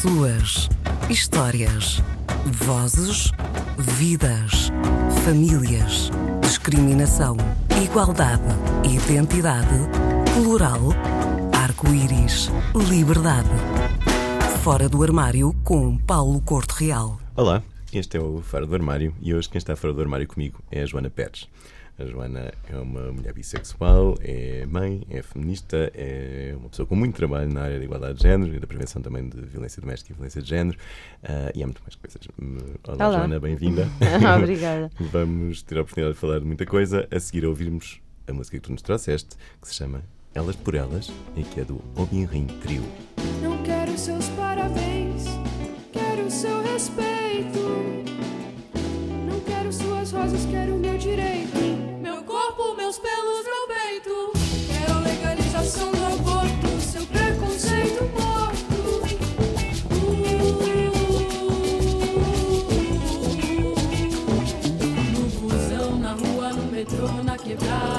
Pessoas, histórias, vozes, vidas, famílias, discriminação, igualdade, identidade, plural, arco-íris, liberdade. Fora do armário com Paulo Corte Real. Olá, este é o Fora do Armário e hoje quem está fora do armário comigo é a Joana Pérez. A Joana é uma mulher bissexual, é mãe, é feminista, é uma pessoa com muito trabalho na área da igualdade de género e da prevenção também de violência doméstica e violência de género uh, e há muito mais coisas. Olá, Olá. Joana, bem-vinda. Obrigada. Vamos ter a oportunidade de falar de muita coisa. A seguir a ouvirmos a música que tu nos trouxeste, que se chama Elas por Elas e que é do Obinrim Trio. Não quero seus parabéns, quero seu respeito. Não quero suas rosas, quero meu direito meus pelos, meu peito. Quero legalização do aborto, seu preconceito morto. No busão, na rua, no metrô, na quebrada.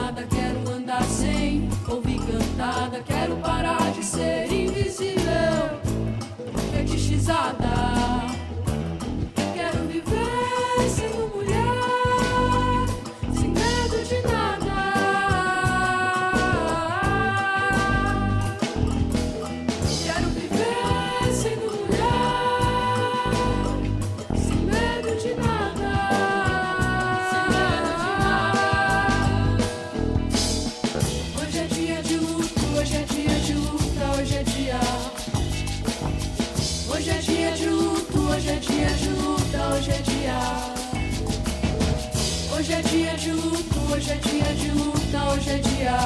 Hoje é dia de luta, hoje é dia.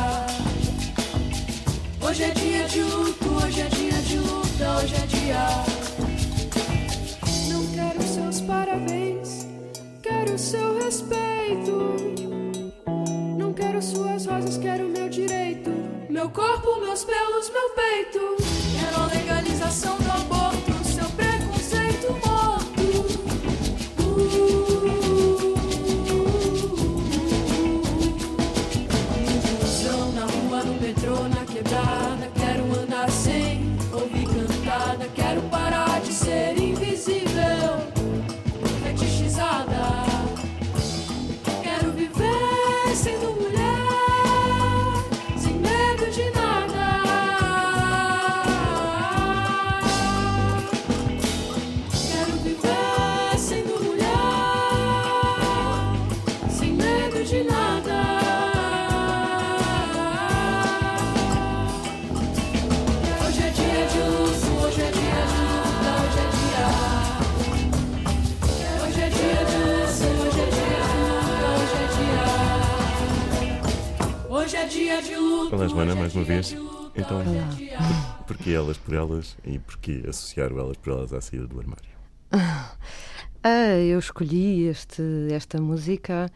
Hoje é dia de luto, hoje é dia de luta, hoje é dia. Não quero seus parabéns, quero seu respeito. Não quero suas rosas, quero meu direito. Meu corpo, meus pelos, meu peito. Olá, Joana, mais uma vez. Então, porquê elas por elas e porquê associar o elas por elas à saída do armário? Ah, eu escolhi este, esta música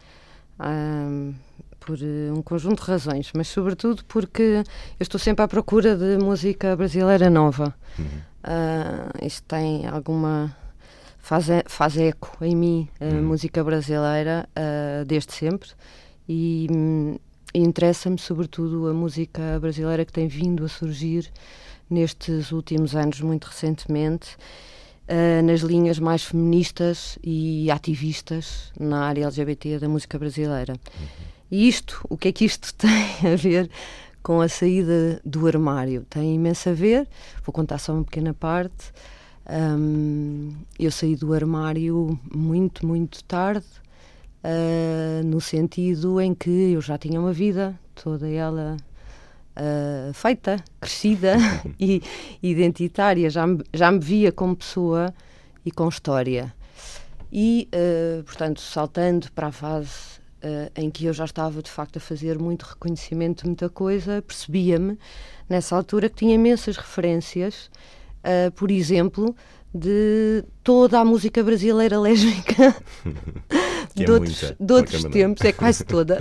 ah, por eh, um conjunto de razões, mas sobretudo porque eu estou sempre à procura de música brasileira nova. Uhum. Ah, isto tem alguma. Faz, faz eco em mim a uhum. música brasileira uh, desde sempre e, interessa-me sobretudo a música brasileira que tem vindo a surgir nestes últimos anos, muito recentemente, uh, nas linhas mais feministas e ativistas na área LGBT da música brasileira. E isto, o que é que isto tem a ver com a saída do armário? Tem imenso a ver, vou contar só uma pequena parte. Um, eu saí do armário muito, muito tarde, uh, no sentido em que eu já tinha uma vida, toda ela uh, feita, crescida e identitária, já me, já me via como pessoa e com história. E, uh, portanto, saltando para a fase em que eu já estava de facto a fazer muito reconhecimento de muita coisa, percebia-me nessa altura que tinha imensas referências, por exemplo, de toda a música brasileira lésbica é de outros, muita, de outros tempos, é quase toda,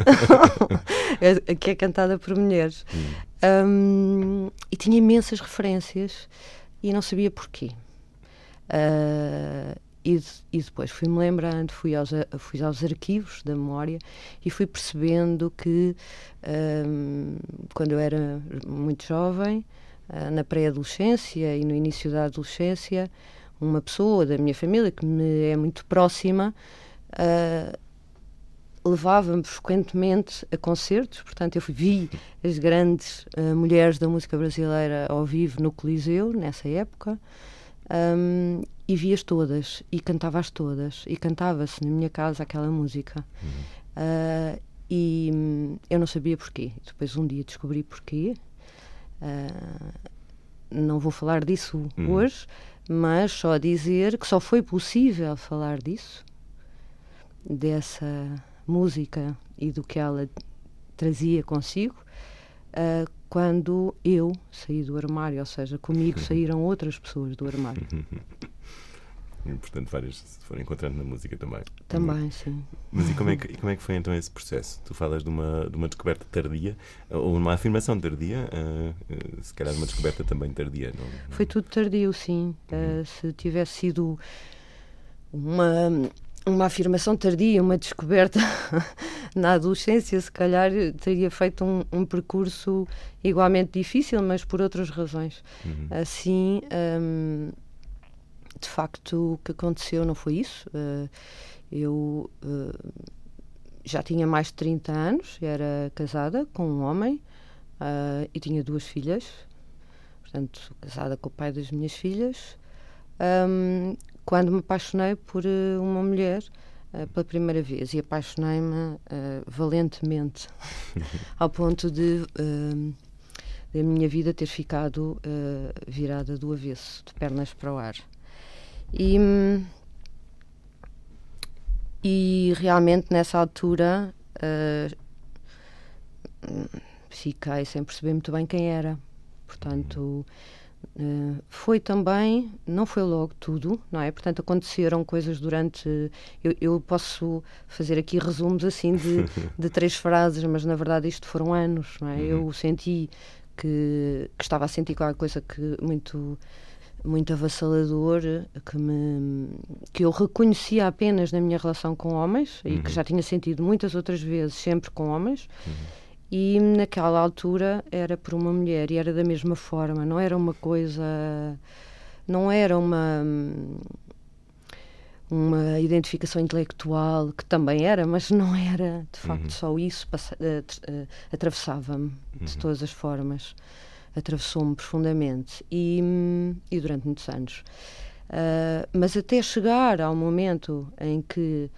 é, que é cantada por mulheres. Hum. Um, e tinha imensas referências e não sabia porquê. Uh, e, e, depois fui-me lembrando, fui aos, fui aos arquivos da memória e fui percebendo que um, quando eu era muito jovem uh, na pré-adolescência e no início da adolescência, uma pessoa da minha família que me é muito próxima uh, levava-me frequentemente a concertos, portanto eu vi as grandes uh, mulheres da música brasileira ao vivo no Coliseu, nessa época, um, e vi-as todas, e cantava-as todas, e cantava-se na minha casa aquela música. Uhum. Uh, e hum, eu não sabia porquê. Depois um dia descobri porquê. Uh, não vou falar disso uhum. hoje, mas só dizer que só foi possível falar disso, dessa música e do que ela trazia consigo, uh, quando eu saí do armário, ou seja, comigo saíram outras pessoas do armário. E, portanto, várias se foram encontrando na música também. Também, sim. Mas e como, é que, como é que foi então esse processo? Tu falas de uma, de uma descoberta tardia, ou uma afirmação tardia, uh, se calhar uma descoberta também tardia, não? Foi tudo tardio, sim. Uhum. Uh, se tivesse sido uma, uma afirmação tardia, uma descoberta na adolescência, se calhar teria feito um, um, percurso igualmente difícil, mas por outras razões. Uhum. Assim. Um, de facto, o que aconteceu não foi isso. Uh, eu uh, já tinha mais de 30 anos, era casada com um homem uh, e tinha duas filhas, portanto, casada com o pai das minhas filhas. Um, quando me apaixonei por uma mulher pela primeira vez e apaixonei-me valentemente, ao ponto de a minha vida ter ficado virada do avesso, de pernas para o ar. E, e realmente nessa altura uh, fiquei sem perceber muito bem quem era. Portanto, uh, foi também, não foi logo tudo, não é? Portanto, aconteceram coisas durante. Eu, eu posso fazer aqui resumos assim de, de três frases, mas na verdade isto foram anos, não é? Uhum. Eu senti que, que estava a sentir qualquer coisa que muito muito avassalador que me que eu reconhecia apenas na minha relação com homens uhum. e que uhum. já tinha sentido muitas outras vezes sempre com homens uhum. E naquela altura era por uma mulher e era da mesma forma não era uma coisa não era uma uma identificação intelectual que também era, mas não era de facto uhum. só isso, uh, atravessava-me de uhum. todas as formas atravessou-me profundamente e, e, durante muitos anos. Uh, mas até chegar ao momento em que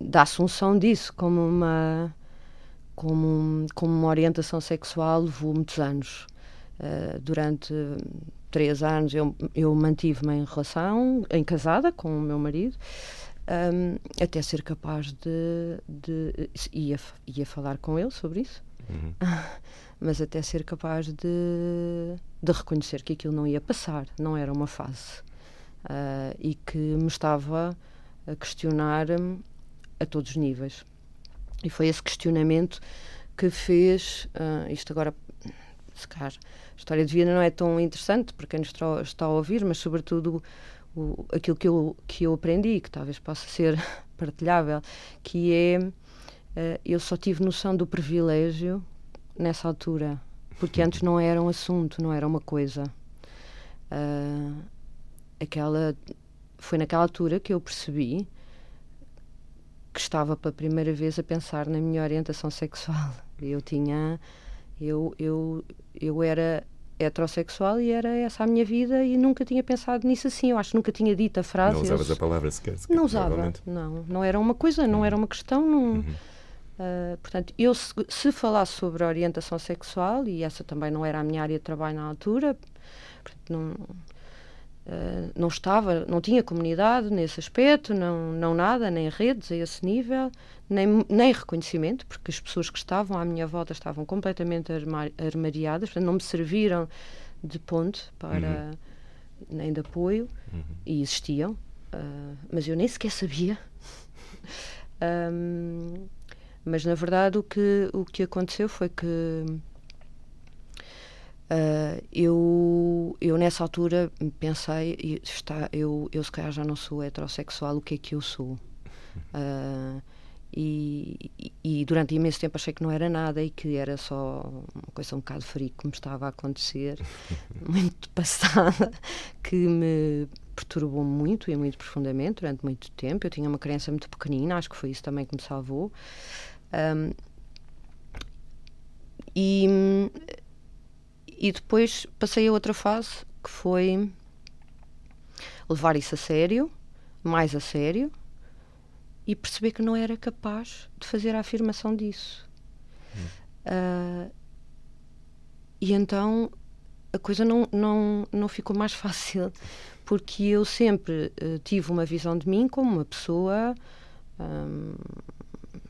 da assunção disso como uma como, como uma orientação sexual levou muitos anos. Uh, durante três anos eu, eu mantive-me em relação, em casada com o meu marido, um, até ser capaz de, de ia, ia falar com ele sobre isso. Uhum. mas até ser capaz de, de reconhecer que aquilo não ia passar, não era uma fase. Uh, e que me estava a questionar a todos os níveis. E foi esse questionamento que fez, uh, isto agora, se calhar, a história de vida não é tão interessante para quem nos está, está a ouvir, mas sobretudo o, aquilo que eu, que eu aprendi, que talvez possa ser partilhável, que é, uh, eu só tive noção do privilégio nessa altura, porque antes não era um assunto, não era uma coisa. Uh, aquela foi naquela altura que eu percebi que estava pela primeira vez a pensar na minha orientação sexual. Eu tinha eu eu eu era heterossexual e era essa a minha vida e nunca tinha pensado nisso assim. Eu acho que nunca tinha dito a frase. Não usavas eu, a palavra sequer. sequer não usava, não. Não era uma coisa, não uhum. era uma questão. Não, uhum. Uh, portanto, eu se, se falasse sobre orientação sexual, e essa também não era a minha área de trabalho na altura, não, uh, não estava, não tinha comunidade nesse aspecto, não, não nada, nem redes a esse nível, nem, nem reconhecimento, porque as pessoas que estavam à minha volta estavam completamente armar, armariadas, portanto, não me serviram de ponte para, uhum. nem de apoio, uhum. e existiam, uh, mas eu nem sequer sabia. um, Mas na verdade o que, o que aconteceu foi que uh, eu, eu nessa altura pensei, está, eu, eu se calhar já não sou heterossexual, o que é que eu sou? Uh, E, e, durante imenso tempo achei que não era nada e que era só uma coisa um bocado frio que me estava a acontecer, muito passada, que me perturbou muito e muito profundamente durante muito tempo. Eu tinha uma criança muito pequenina, acho que foi isso também que me salvou. Um, e, e depois passei a outra fase que foi levar isso a sério, mais a sério, e perceber que não era capaz de fazer a afirmação disso. Hum. Uh, e então a coisa não, não, não ficou mais fácil, porque eu sempre uh, tive uma visão de mim como uma pessoa um, uh,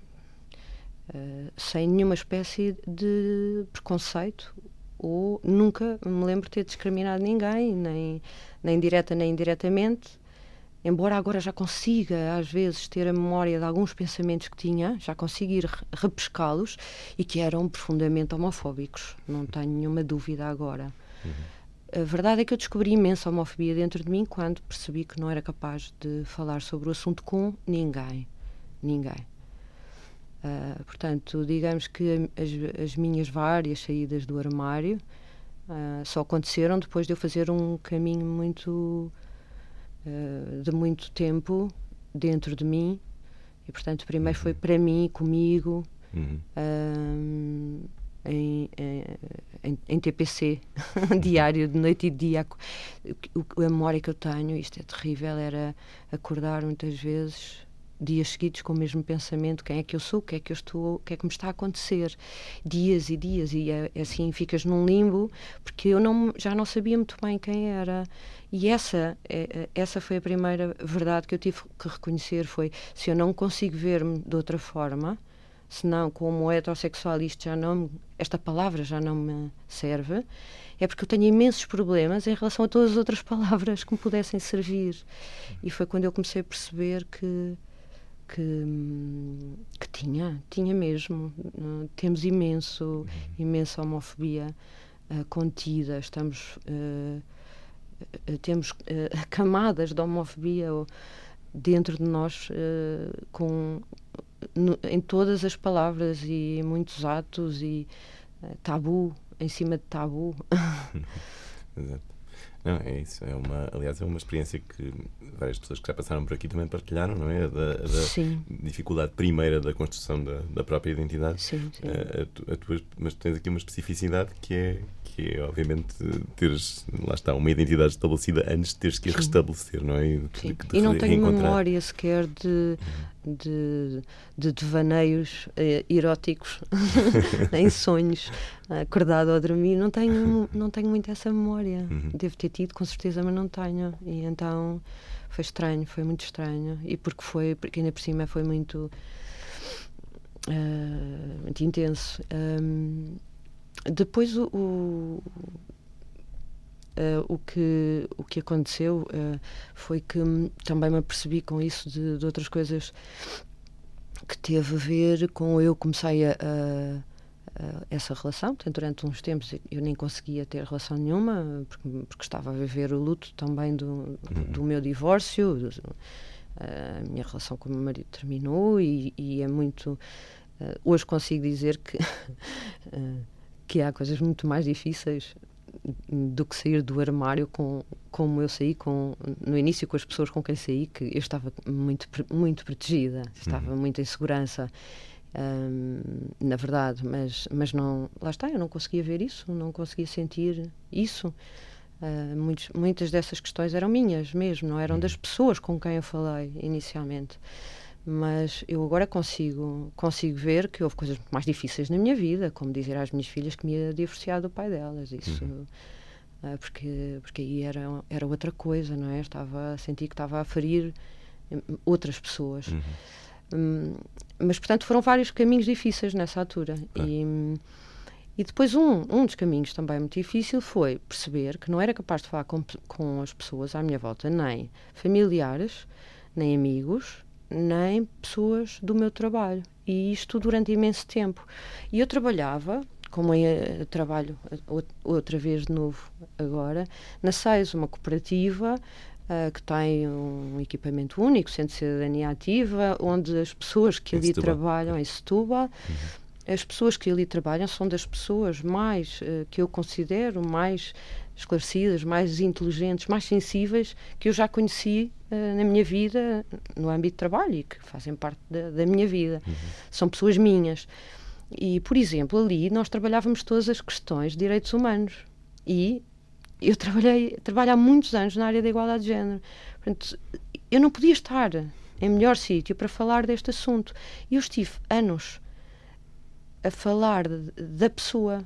ah, sem nenhuma espécie de preconceito ou nunca me lembro de ter discriminado ninguém, nem, nem direta nem indiretamente embora agora já consiga, às vezes, ter a memória de alguns pensamentos que tinha, já consigo ir repescá-los e que eram profundamente homofóbicos, não tenho nenhuma dúvida agora. Uhum. A verdade é que eu descobri imensa homofobia dentro de mim quando percebi que não era capaz de falar sobre o assunto com ninguém. Ninguém. Uh, portanto, digamos que as, as, minhas várias saídas do armário uh, só aconteceram depois de eu fazer um caminho muito uh, de muito tempo dentro de mim. E portanto primeiro foi para mim comigo uhum. uh, em, em, em, TPC diário de noite e dia. O, a memória que eu tenho isto é terrível era acordar muitas vezes dias seguidos com o mesmo pensamento quem é que eu sou o que é que eu estou o que é que me está a acontecer dias e dias e é, é assim ficas num limbo porque eu não já não sabia muito bem quem era e essa, é, essa foi a primeira verdade que eu tive que reconhecer, foi se eu não consigo ver-me de outra forma, senão como heterossexual isto já não, esta palavra já não me serve, é porque eu tenho imensos problemas em relação a todas as outras palavras que me pudessem servir. E foi quando eu comecei a perceber que que, que tinha, tinha mesmo. Temos imenso, imensa homofobia uh, contida, estamos uh, eh, temos uh, camadas de homofobia dentro de nós com, no, em todas as palavras e em muitos atos e tabu em cima de tabu. Exato. Não, é isso. É uma, aliás, é uma experiência que várias pessoas que já passaram por aqui também partilharam, não é? Da, da dificuldade primeira da construção da, da própria identidade. Sim, sim. A, a, a tua, mas tens aqui uma especificidade que é que é obviamente teres, lá está, uma identidade estabelecida antes de teres que a restabelecer, não é? E, de e não tenho memória sequer de, de, de devaneios eh, eróticos em sonhos, acordado ou dormir, não tenho, não tenho muito essa memória. Uhum. Devo ter tido, com certeza, mas não tenho. E então foi estranho, foi muito estranho. E porque foi, porque ainda por cima foi muito. Uh, muito intenso. Um, depois o, o, uh, o, que, o que aconteceu uh, foi que também me apercebi com isso de, de, outras coisas que teve a ver com eu comecei a, a, a, essa relação. Portanto, durante uns tempos eu nem conseguia ter relação nenhuma porque, porque estava a viver o luto também do, uhum. do meu divórcio. a minha relação com o meu marido terminou e, e é muito. Uh, hoje consigo dizer que que há coisas muito mais difíceis do que sair do armário com como eu saí com no início com as pessoas com quem saí que eu estava muito muito protegida estava uhum. muito em segurança um, na verdade mas mas não lá está eu não conseguia ver isso não conseguia sentir isso uh, muitos, muitas dessas questões eram minhas mesmo não eram das uhum. pessoas com quem eu falei inicialmente mas eu agora consigo consigo ver que houve coisas mais difíceis na minha vida, como dizer às minhas filhas que me ia divorciar do pai delas, isso uhum. uh, porque porque aí era era outra coisa, não é? Estava a sentir que estava a ferir outras pessoas. Uhum. Um, mas portanto foram vários caminhos difíceis nessa altura e e depois um, um dos caminhos também muito difícil foi perceber que não era capaz de falar com, com as pessoas à minha volta, nem familiares, nem amigos, nem pessoas do meu trabalho. E isto durante imenso tempo. E eu trabalhava, como eu trabalho outra vez de novo agora, na SAIS, uma cooperativa uh, que tem um equipamento único, Centro de Cidadania Ativa, onde as pessoas que Em ali Setúbal. trabalham, em Setúbal, as pessoas que ali trabalham são das pessoas mais, uh, que eu considero, mais esclarecidas, mais inteligentes, mais sensíveis que eu já conheci uh, na minha vida, no âmbito de trabalho e que fazem parte da, da minha vida. São pessoas minhas. E, por exemplo, ali nós trabalhávamos todas as questões de direitos humanos. E eu trabalhei trabalho há muitos anos na área da igualdade de género. Portanto, eu não podia estar em melhor sítio para falar deste assunto. E eu estive anos a falar de- da pessoa.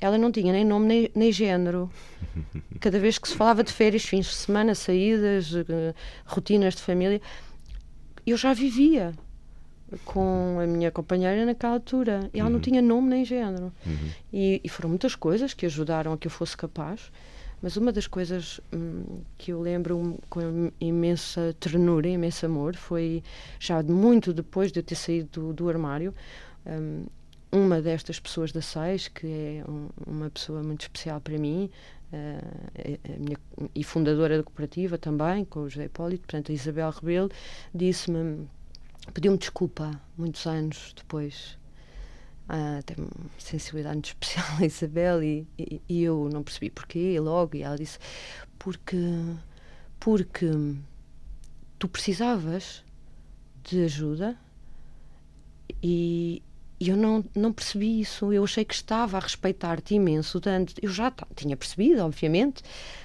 Ela não tinha nem nome nem, nem género. Cada vez que se falava de férias, fins de semana, saídas, eh, rotinas de família, eu já vivia com a minha companheira naquela altura. E ela não tinha nome nem género. Uhum. E, e foram muitas coisas que ajudaram a que eu fosse capaz. Mas uma das coisas hum, que eu lembro com imensa ternura, imenso amor, foi já muito depois de eu ter saído do, do armário. hum, uma destas pessoas da SAIS, que é um- uma pessoa muito especial para mim, a minha- e fundadora da cooperativa também, com o José Hipólito, portanto, a Isabel Rebelo, disse-me, pediu-me desculpa muitos anos depois. Ah, tem uma sensibilidade muito especial a Isabel e, e, e eu não percebi porquê, logo, e ela disse, porque, porque tu precisavas de ajuda e, e eu não, não percebi isso. Eu achei que estava a respeitar-te imenso. Tanto, eu já tinha percebido, obviamente,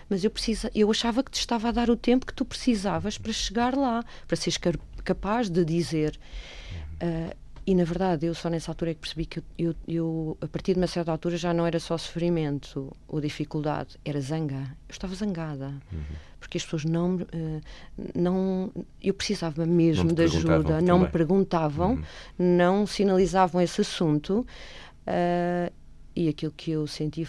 mas eu, precisa, eu achava que te estava a dar o tempo que tu precisavas para chegar lá, para seres capaz de dizer. Ah, e na verdade, eu só nessa altura é que percebi que eu, eu, eu, a partir de uma certa altura, já não era só sofrimento ou dificuldade, era zanga. Eu estava zangada. Porque as pessoas não, eh, não. Eu precisava mesmo de ajuda, não me também. perguntavam, Uhum. não sinalizavam esse assunto. ah, e aquilo que eu senti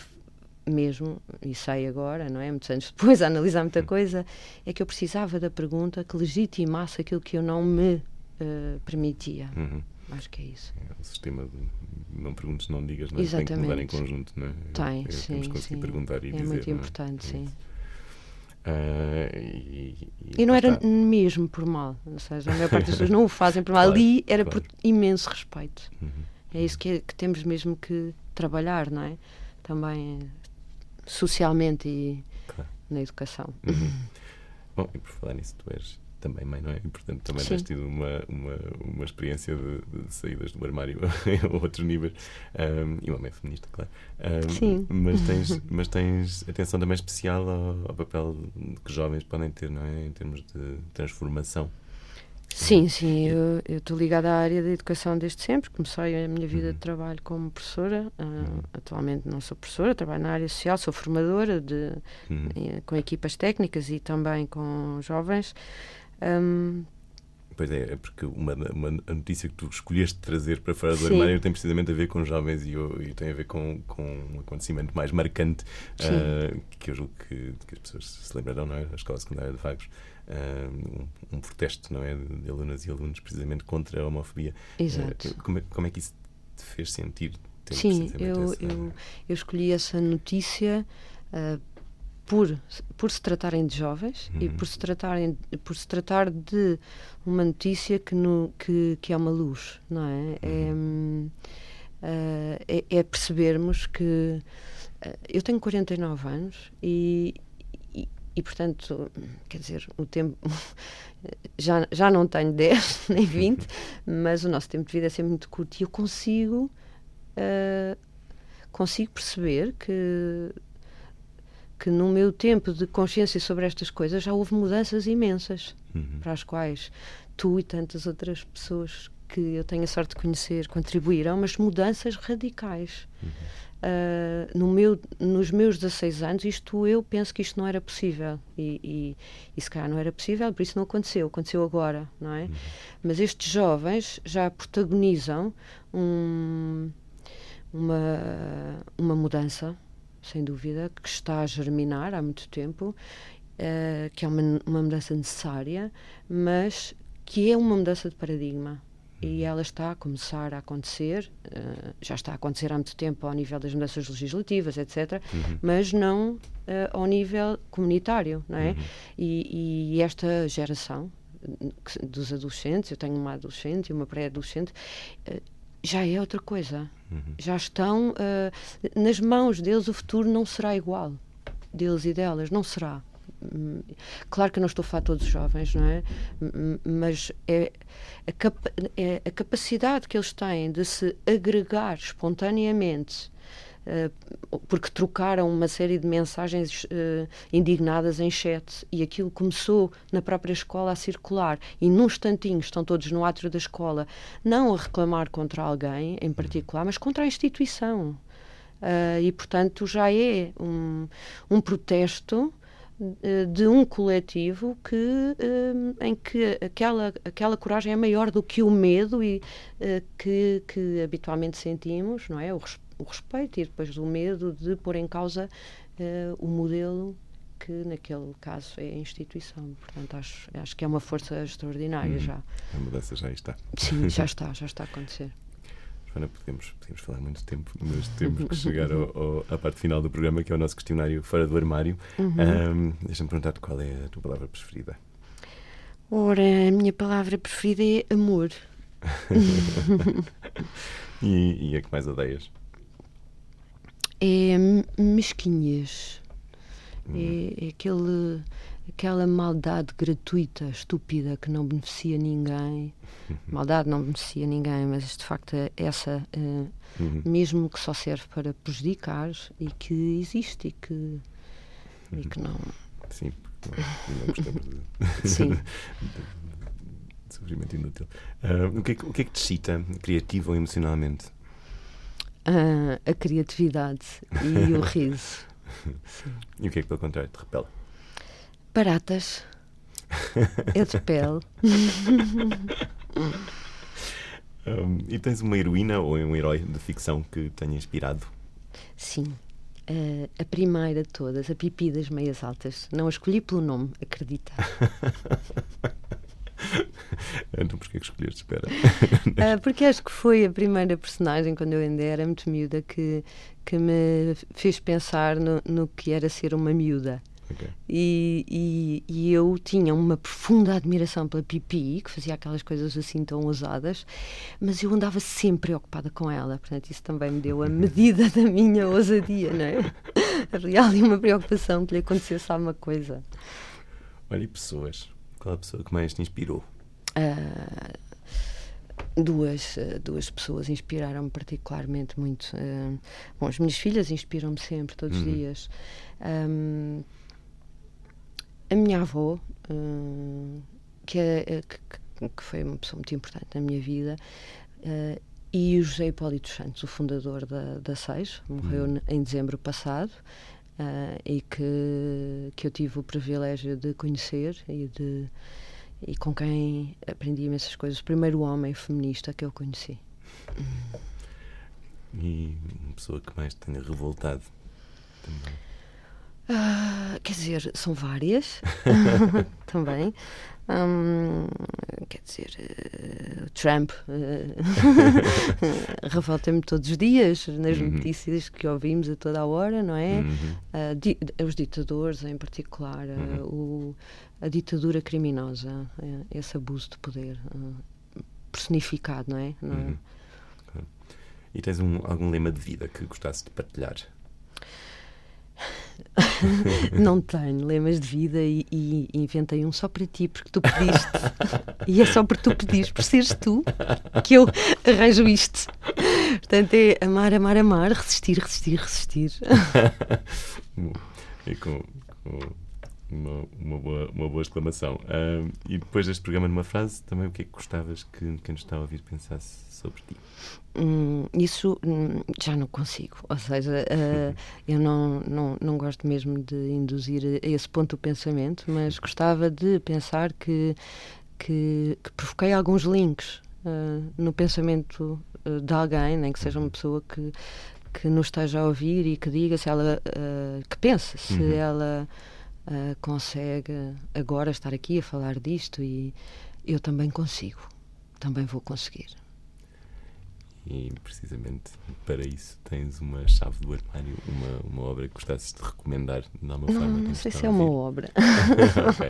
mesmo, e sei agora, não é? Muitos anos depois, a analisar muita coisa, é que eu precisava da pergunta que legitimasse aquilo que eu não me eh, permitia. Uhum. Acho que é isso. É o sistema de não perguntes, não digas, não é? tem que mudar em Exatamente. conjunto, não é? Tem, É, sim. Temos que conseguir sim. perguntar e é dizer. muito é? importante, É sim. isso. Ah, e, E não era está. mesmo por mal, ou seja, a maior parte das pessoas não o fazem por mal. Claro, Ali era claro. por imenso respeito. Uhum. É isso que, é- que temos mesmo que trabalhar, não é? Também socialmente e Claro. na educação. Uhum. Bom, e por falar nisso, tu és também mãe, não é? E portanto também Sim. tens tido uma, uma, uma experiência de, de saídas do armário a outros níveis. Ahm, e uma mãe feminista, claro. Ahm, Sim. Mas tens, mas tens atenção também especial ao, ao papel que jovens podem ter, não é? Em termos de transformação. Sim, sim, eu estou ligada à área da educação desde sempre. Comecei a minha vida Uhum. de trabalho como professora. Uhum. Atualmente não sou professora, trabalho na área social, sou formadora de, Uhum. eh, com equipas técnicas e também com jovens. Ahm, Pois é, é porque uma, uma a notícia que tu escolheste trazer para fora do Sim. armário tem precisamente a ver com jovens e, e tem a ver com, com um acontecimento mais marcante ah, que eu julgo que, que as pessoas se lembrarão, não é? Na escola secundária de Vagos. ah, um, um protesto, não é? De, alunas e alunos precisamente contra a homofobia. exato. Ah, como, é, como é que isso te fez sentir? Sim, eu, essa- eu, eu escolhi essa notícia por, por se tratarem de jovens e Uhum. por se, tratarem, por se tratar de uma notícia que, no, que, que é uma luz, não é? É, hum, ah, é, é percebermos que ah, eu tenho 49 anos e, e, e, portanto, quer dizer, o tempo já, já não tenho 10 nem 20, mas o nosso tempo de vida é sempre muito curto e eu consigo uh, consigo perceber que que no meu tempo de consciência sobre estas coisas já houve mudanças imensas Uhum. para as quais tu e tantas outras pessoas que eu tenho a sorte de conhecer contribuíram, mas mudanças radicais. Uh, no meu, nos meus 16 anos, isto eu penso que isto não era possível. E, e, e se calhar não era possível, por isso não aconteceu. Aconteceu agora, não é? Mas estes jovens já protagonizam um, uma, uma mudança, sem dúvida, que está a germinar há muito tempo, uh, que é uma, uma mudança necessária, mas que é uma mudança de paradigma. e ela está a começar a acontecer, uh, já está a acontecer há muito tempo ao nível das mudanças legislativas, etc., Uhum. mas não uh, ao nível comunitário, não é? Uhum. E, e esta geração dos adolescentes, eu tenho uma adolescente e uma pré-adolescente, já é outra coisa. Uhum. Já estão uh, nas mãos deles, o futuro não será igual, deles e delas, não será. Hum, Claro que eu não estou a falar todos os jovens, não é? M- Mas é a, é a capacidade que eles têm de se agregar espontaneamente, porque trocaram uma série de mensagens eh, indignadas em chat e aquilo começou na própria escola a circular e num instantinho estão todos no átrio da escola, não a reclamar contra alguém em particular, mas contra a instituição. Ah, e, portanto, já é um, um protesto eh, de um coletivo que, eh, em que aquela, aquela coragem é maior do que o medo e, eh, que, que habitualmente sentimos, não é? O, res- o respeito e depois do medo de pôr em causa eh, o modelo que naquele caso é a instituição. Portanto, acho, acho que é uma força extraordinária Uhum. já. A mudança já está. Sim, já está, já está a acontecer. Joana, podemos, podemos falar muito tempo, mas temos que chegar ao- ao- à parte final do programa, que é o nosso questionário fora do armário. Ahm, Deixa-me perguntar-te qual é a tua palavra preferida. Ora, a minha palavra preferida é amor. E, e a que mais odeias? É mesquinhez. É, é aquele, aquela maldade gratuita, estúpida, que não beneficia ninguém. Maldade não beneficia ninguém, mas de facto é essa, eh, Uhum. mesmo que só serve para prejudicar e que existe e que, e que não. Sim, porque não, gostamos de, Sim. de sofrimento inútil. Ah, o, que é, que- o que é que te excita, criativo ou emocionalmente? Ah, a criatividade e o riso. E o que é que, pelo contrário, te repele? Baratas. É de pele. Ahm, e tens uma heroína ou um herói de ficção que tenha inspirado? Sim. Eh, a primeira de todas, a Pipi das Meias Altas. Não a escolhi pelo nome, acredita. Então, porquê que escolheste? Espera. Ah, porque acho que foi a primeira personagem, quando eu ainda era muito miúda, que, que me fez pensar no, no que era ser uma miúda. Ok. E, e, e eu tinha uma profunda admiração pela Pipi, que fazia aquelas coisas assim tão ousadas, mas eu andava sempre preocupada com ela, portanto, isso também me deu a medida da minha ousadia, não é? Havia ali uma preocupação que lhe acontecesse alguma coisa. Olha, e pessoas? Qual a pessoa que mais te inspirou? Ah, duas, ah, duas pessoas inspiraram-me particularmente muito. Ah, bom, as minhas filhas inspiram-me sempre, todos os Uhum. dias. Ahm, a minha avó, ah, que, é, é, que, que- foi uma pessoa muito importante na minha vida, e o José Hipólito Santos, o fundador da, da SEIS, morreu Uhum. em dezembro passado. Ah, e que, que eu tive o privilégio de conhecer e de e com quem aprendi imensas coisas. O primeiro homem feminista que eu conheci. E uma pessoa que mais te tenha revoltado? Também. Ah, quer dizer, são várias também. Hum, quer dizer, o Trump eh, revolta-me todos os dias nas Uhum. notícias que ouvimos a toda a hora, não é? Uhum. Ah, di- os ditadores, em particular, ah, o- a ditadura criminosa, eh, esse abuso de poder personificado, não é? Não é? Uhum. E tens um- algum lema de vida que gostasse de partilhar? Não tenho lemas de vida e, e inventei um só para ti, porque tu pediste. e é só porque tu pediste, por seres tu, que eu arranjo isto. Portanto, é amar, amar, amar, resistir, resistir, resistir. e com, com uma, uma, boa, uma boa exclamação. Ahm, e depois deste programa, numa frase, também o que é que gostavas que quem nos está a ouvir pensasse sobre ti? Hum, isso hum, já não consigo. Ou seja, eh, eu não, não, não gosto mesmo de induzir a esse ponto o pensamento, mas gostava de pensar que, que, que provoquei alguns links eh, no pensamento eh, de alguém, nem que seja uma pessoa que, que nos esteja a ouvir e que diga se ela eh, que pense se Uhum. ela eh, consegue agora estar aqui a falar disto e eu também consigo. também vou conseguir. E precisamente para isso tens uma chave do armário, uma, uma obra que gostasses de recomendar de alguma Não, forma. não sei se é uma obra. Ok.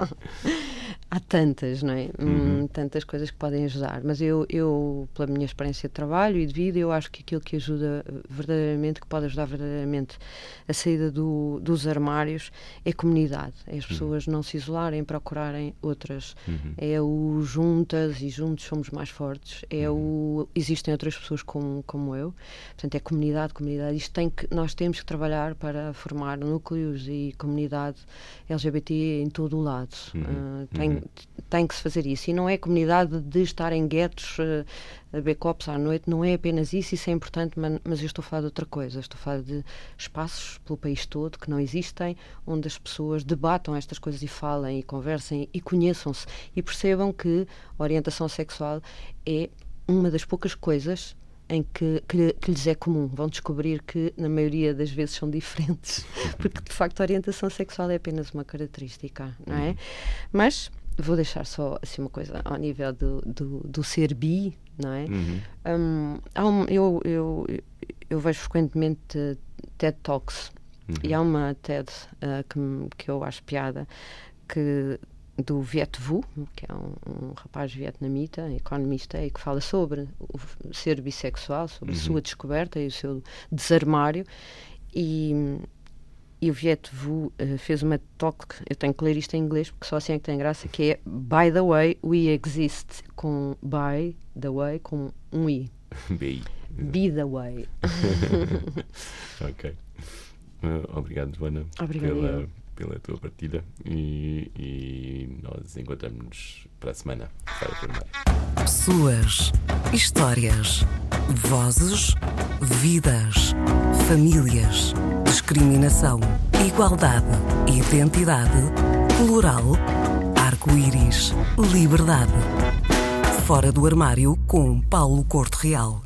Há tantas, não é? Uhum. Hum, tantas coisas que podem ajudar. Mas eu, eu, pela minha experiência de trabalho e de vida, eu acho que aquilo que ajuda verdadeiramente, que pode ajudar verdadeiramente a saída do- dos armários, é comunidade. É as pessoas não se isolarem, procurarem outras. Uhum. É o juntas e juntos somos mais fortes. É o existem outras pessoas como, como eu. Portanto, é comunidade, comunidade. Isto tem que, nós temos que trabalhar para formar núcleos e comunidade LGBT em todo o lado. Uhum, Ah, tem, uhum. Tem que se fazer isso. E não é comunidade de estar em guetos ah, a copos à noite, não é apenas isso, isso é importante, mas eu estou a falar de outra coisa. Estou a falar de espaços pelo país todo que não existem, onde as pessoas debatam estas coisas e falem e conversem e conheçam-se e percebam que a orientação sexual é uma das poucas coisas em que, que, que lhes é comum. Vão descobrir que, na maioria das vezes, são diferentes, porque de facto a orientação sexual é apenas uma característica, não é? Mas vou deixar só assim uma coisa ao nível do, do, do ser bi, não é? Uhum. Hum, há um- eu, eu, eu vejo frequentemente TED Talks e há uma TED eh, que, que eu acho piada que do Viet Vu, que é um, um rapaz vietnamita, economista, e que fala sobre o ser bissexual, sobre a Uhum. sua descoberta e o seu desarmário. E, e o Viet Vu eh, fez uma talk, eu tenho que ler isto em inglês porque só assim é que tem graça, que é By the way, we exist, com by the way, com um i. BI. Be the way. Ok. Uh, obrigado, Joana, Obrigada pela. Pela tua partida e, e nós encontramos-nos para a semana. Armário. Pessoas, histórias, vozes, vidas, famílias, discriminação, igualdade, identidade, plural, arco-íris, liberdade. Fora do armário com Paulo Corte Real.